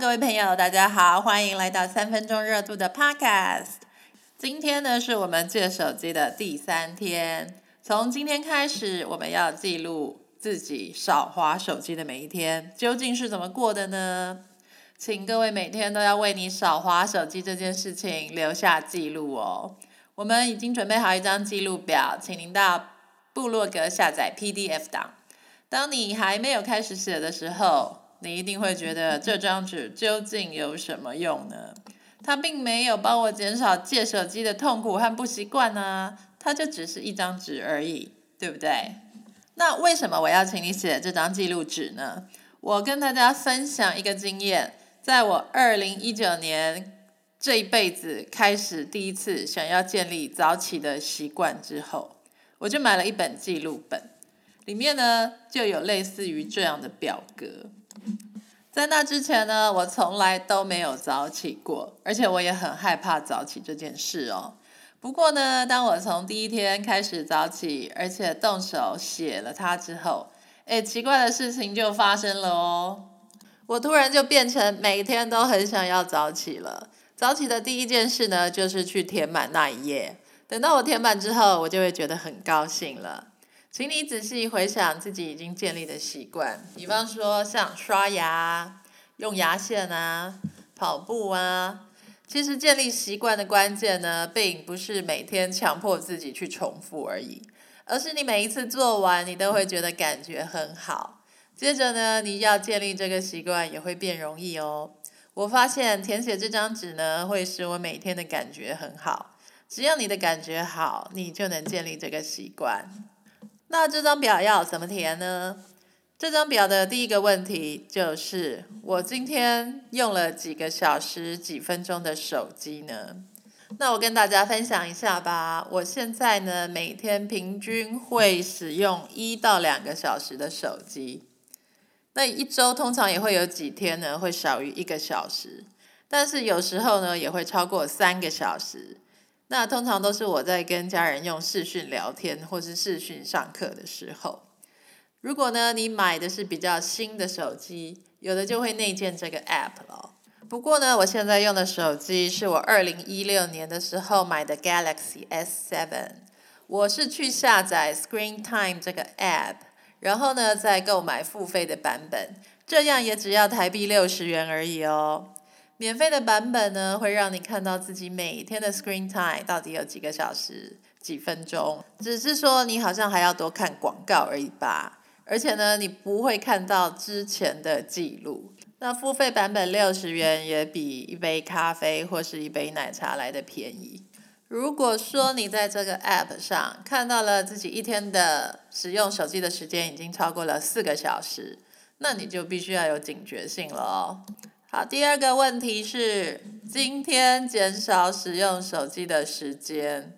各位朋友，大家好，欢迎来到三分钟热度的 Podcast。今天呢，是我们借手机的第三天。从今天开始，我们要记录自己少滑手机的每一天，究竟是怎么过的呢？请各位每天都要为你少滑手机这件事情留下记录哦。我们已经准备好一张记录表，请您到部落格下载 PDF 档。当你还没有开始写的时候，你一定会觉得这张纸究竟有什么用呢？它并没有帮我减少借手机的痛苦和不习惯呢，它就只是一张纸而已，对不对？那为什么我要请你写这张记录纸呢？我跟大家分享一个经验，在我二零一九年这一辈子开始第一次想要建立早起的习惯之后，我就买了一本记录本。里面呢就有类似于这样的表格，在那之前呢，我从来都没有早起过，而且我也很害怕早起这件事哦。不过呢，当我从第一天开始早起，而且动手写了它之后，哎，奇怪的事情就发生了哦。我突然就变成每天都很想要早起了。早起的第一件事呢，就是去填满那一页。等到我填满之后，我就会觉得很高兴了。请你仔细回想自己已经建立的习惯，比方说像刷牙、用牙线啊、跑步啊。其实建立习惯的关键呢，并不是每天强迫自己去重复而已，而是你每一次做完，你都会觉得感觉很好。接着呢，你要建立这个习惯也会变容易哦。我发现填写这张纸呢，会使我每天的感觉很好。只要你的感觉好，你就能建立这个习惯。那这张表要怎么填呢？这张表的第一个问题就是：我今天用了几个小时、几分钟的手机呢？那我跟大家分享一下吧。我现在呢，每天平均会使用一到两个小时的手机。那一周通常也会有几天呢，会少于一个小时，但是有时候呢，也会超过三个小时。那通常都是我在跟家人用视讯聊天，或是视讯上课的时候。如果呢，你买的是比较新的手机，有的就会内建这个 app 了。不过呢，我现在用的手机是我二零一六年的时候买的 Galaxy S7，我是去下载 Screen Time 这个 app，然后呢再购买付费的版本，这样也只要台币六十元而已哦。免费的版本呢，会让你看到自己每天的 screen time 到底有几个小时、几分钟，只是说你好像还要多看广告而已吧。而且呢，你不会看到之前的记录。那付费版本六十元也比一杯咖啡或是一杯奶茶来的便宜。如果说你在这个 app 上看到了自己一天的使用手机的时间已经超过了四个小时，那你就必须要有警觉性了哦。好，第二个问题是，今天减少使用手机的时间，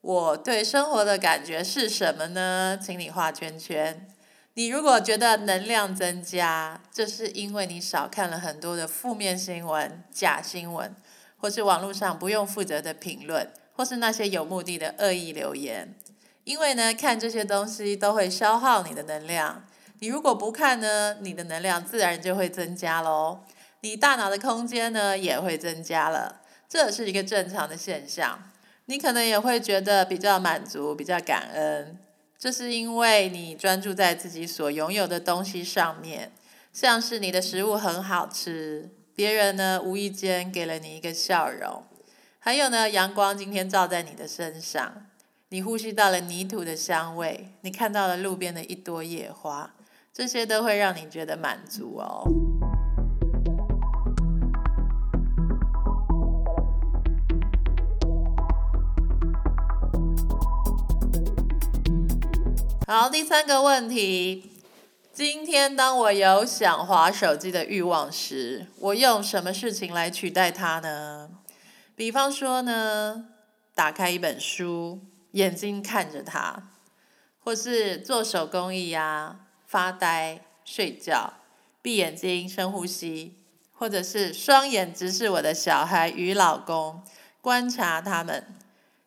我对生活的感觉是什么呢？请你画圈圈。你如果觉得能量增加，这是因为你少看了很多的负面新闻、假新闻，或是网络上不用负责的评论，或是那些有目的的恶意留言。因为呢，看这些东西都会消耗你的能量。你如果不看呢，你的能量自然就会增加喽。你大脑的空间呢也会增加了，这是一个正常的现象。你可能也会觉得比较满足、比较感恩，这是因为你专注在自己所拥有的东西上面，像是你的食物很好吃，别人呢无意间给了你一个笑容，还有呢阳光今天照在你的身上，你呼吸到了泥土的香味，你看到了路边的一朵野花，这些都会让你觉得满足哦。好，第三个问题，今天当我有想滑手机的欲望时，我用什么事情来取代它呢？比方说呢，打开一本书，眼睛看着它，或是做手工艺呀，发呆、睡觉、闭眼睛、深呼吸，或者是双眼直视我的小孩与老公，观察他们。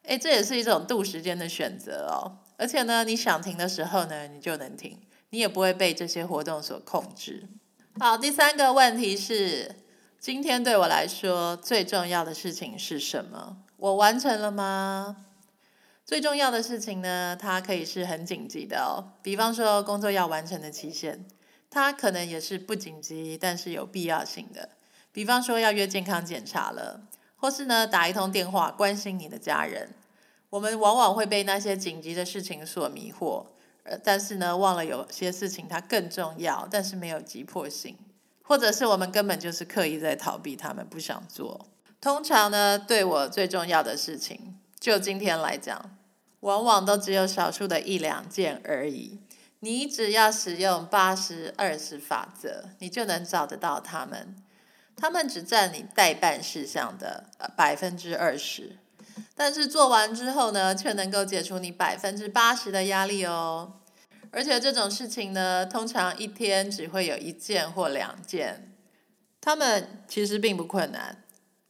诶，这也是一种度时间的选择哦。而且呢，你想停的时候呢，你就能停，你也不会被这些活动所控制。好，第三个问题是，今天对我来说最重要的事情是什么？我完成了吗？最重要的事情呢，它可以是很紧急的哦，比方说工作要完成的期限，它可能也是不紧急，但是有必要性的。比方说要约健康检查了，或是呢打一通电话关心你的家人。我们往往会被那些紧急的事情所迷惑，呃，但是呢忘了有些事情它更重要，但是没有急迫性，或者是我们根本就是刻意在逃避他们，不想做。通常呢，对我最重要的事情，就今天来讲。往往都只有少数的一两件而已。你只要使用八十二十法则，你就能找得到他们。他们只占你代办事项的百分之二十，但是做完之后呢，却能够解除你百分之八十的压力哦。而且这种事情呢，通常一天只会有一件或两件。他们其实并不困难。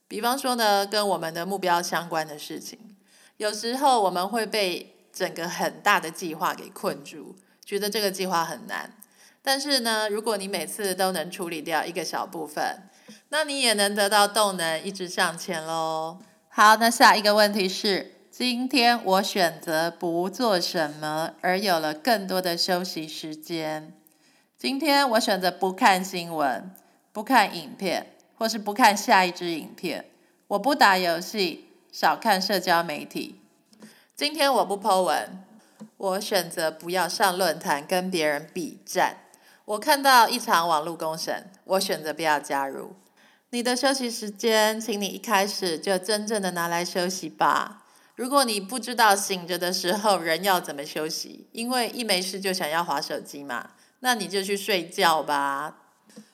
比方说呢，跟我们的目标相关的事情。有时候我们会被整个很大的计划给困住，觉得这个计划很难。但是呢，如果你每次都能处理掉一个小部分，那你也能得到动能，一直向前喽。好，那下一个问题是：今天我选择不做什么，而有了更多的休息时间。今天我选择不看新闻，不看影片，或是不看下一支影片。我不打游戏。少看社交媒体。今天我不 Po 文，我选择不要上论坛跟别人比战。我看到一场网络公审，我选择不要加入。你的休息时间，请你一开始就真正的拿来休息吧。如果你不知道醒着的时候人要怎么休息，因为一没事就想要划手机嘛，那你就去睡觉吧。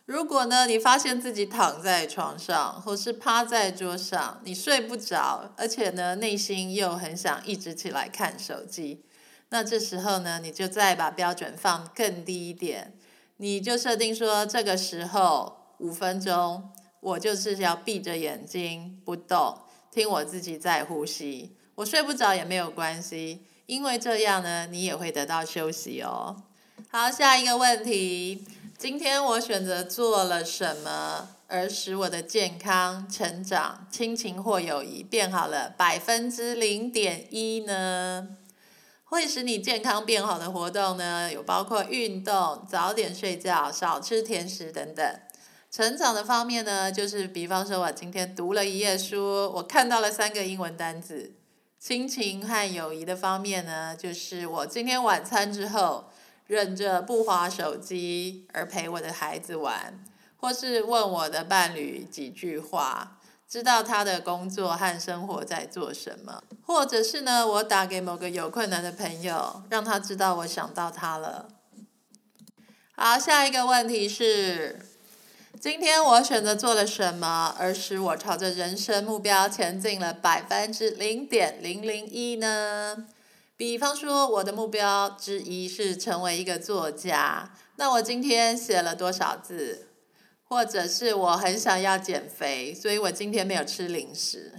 如果呢，你发现自己躺在床上，或是趴在桌上，你睡不着，而且呢，内心又很想一直起来看手机，那这时候呢，你就再把标准放更低一点，你就设定说，这个时候五分钟，我就是要闭着眼睛不动，听我自己在呼吸，我睡不着也没有关系，因为这样呢，你也会得到休息哦。好，下一个问题。今天我选择做了什么，而使我的健康、成长、亲情或友谊变好了百分之零点一呢？会使你健康变好的活动呢，有包括运动、早点睡觉、少吃甜食等等。成长的方面呢，就是比方说我今天读了一页书，我看到了三个英文单字。亲情和友谊的方面呢，就是我今天晚餐之后。忍着不划手机而陪我的孩子玩，或是问我的伴侣几句话，知道他的工作和生活在做什么，或者是呢，我打给某个有困难的朋友，让他知道我想到他了。好，下一个问题是，今天我选择做了什么，而使我朝着人生目标前进了百分之零点零零一呢？比方说，我的目标之一是成为一个作家，那我今天写了多少字？或者是我很想要减肥，所以我今天没有吃零食。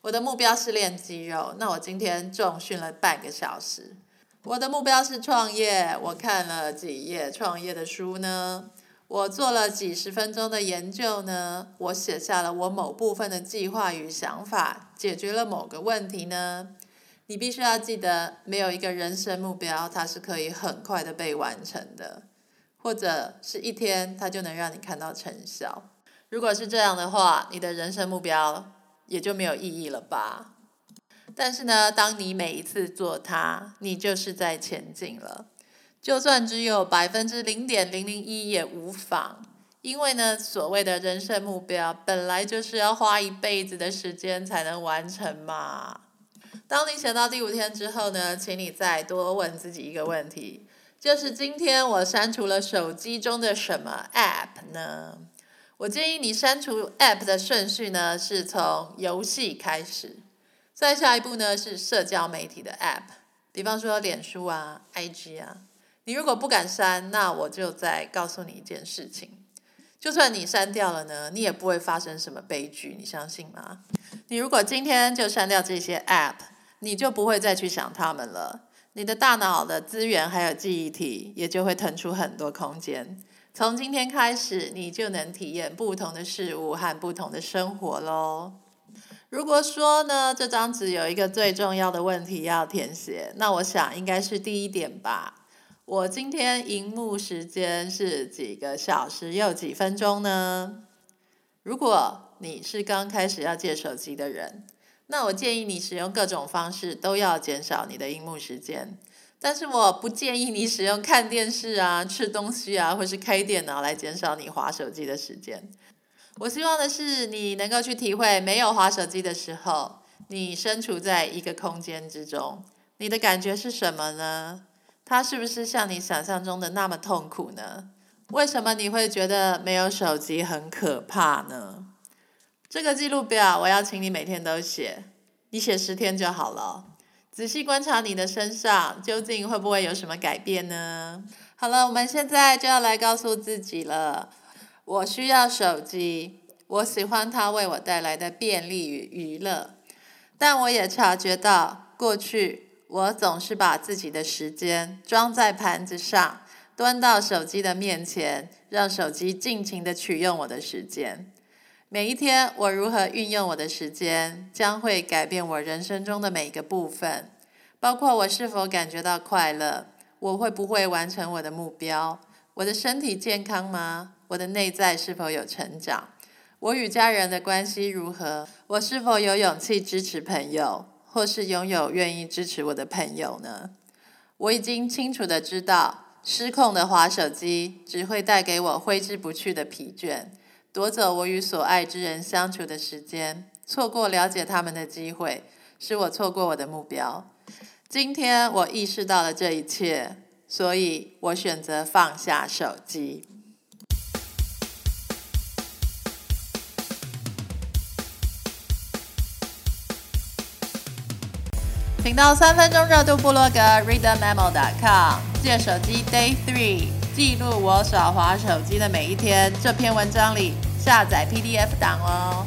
我的目标是练肌肉，那我今天重训了半个小时。我的目标是创业，我看了几页创业的书呢？我做了几十分钟的研究呢？我写下了我某部分的计划与想法，解决了某个问题呢？你必须要记得，没有一个人生目标，它是可以很快的被完成的，或者是一天它就能让你看到成效。如果是这样的话，你的人生目标也就没有意义了吧？但是呢，当你每一次做它，你就是在前进了。就算只有百分之零点零零一也无妨，因为呢，所谓的人生目标本来就是要花一辈子的时间才能完成嘛。当你写到第五天之后呢，请你再多问自己一个问题，就是今天我删除了手机中的什么 App 呢？我建议你删除 App 的顺序呢，是从游戏开始，再下一步呢是社交媒体的 App，比方说脸书啊、IG 啊。你如果不敢删，那我就再告诉你一件事情。就算你删掉了呢，你也不会发生什么悲剧，你相信吗？你如果今天就删掉这些 App，你就不会再去想它们了。你的大脑的资源还有记忆体也就会腾出很多空间。从今天开始，你就能体验不同的事物和不同的生活喽。如果说呢，这张纸有一个最重要的问题要填写，那我想应该是第一点吧。我今天荧幕时间是几个小时又几分钟呢？如果你是刚开始要借手机的人，那我建议你使用各种方式都要减少你的荧幕时间。但是我不建议你使用看电视啊、吃东西啊，或是开电脑来减少你划手机的时间。我希望的是你能够去体会，没有划手机的时候，你身处在一个空间之中，你的感觉是什么呢？它是不是像你想象中的那么痛苦呢？为什么你会觉得没有手机很可怕呢？这个记录表我要请你每天都写，你写十天就好了。仔细观察你的身上，究竟会不会有什么改变呢？好了，我们现在就要来告诉自己了。我需要手机，我喜欢它为我带来的便利与娱乐。但我也察觉到，过去我总是把自己的时间装在盘子上，端到手机的面前，让手机尽情的取用我的时间。每一天，我如何运用我的时间，将会改变我人生中的每一个部分，包括我是否感觉到快乐，我会不会完成我的目标，我的身体健康吗？我的内在是否有成长？我与家人的关系如何？我是否有勇气支持朋友，或是拥有愿意支持我的朋友呢？我已经清楚的知道，失控的滑手机只会带给我挥之不去的疲倦。夺走我与所爱之人相处的时间，错过了解他们的机会，使我错过我的目标。今天我意识到了这一切，所以我选择放下手机。请到三分钟热度部落格 readmemo.com 借手机 Day Three。记录我耍滑手机的每一天。这篇文章里下载 PDF 档哦。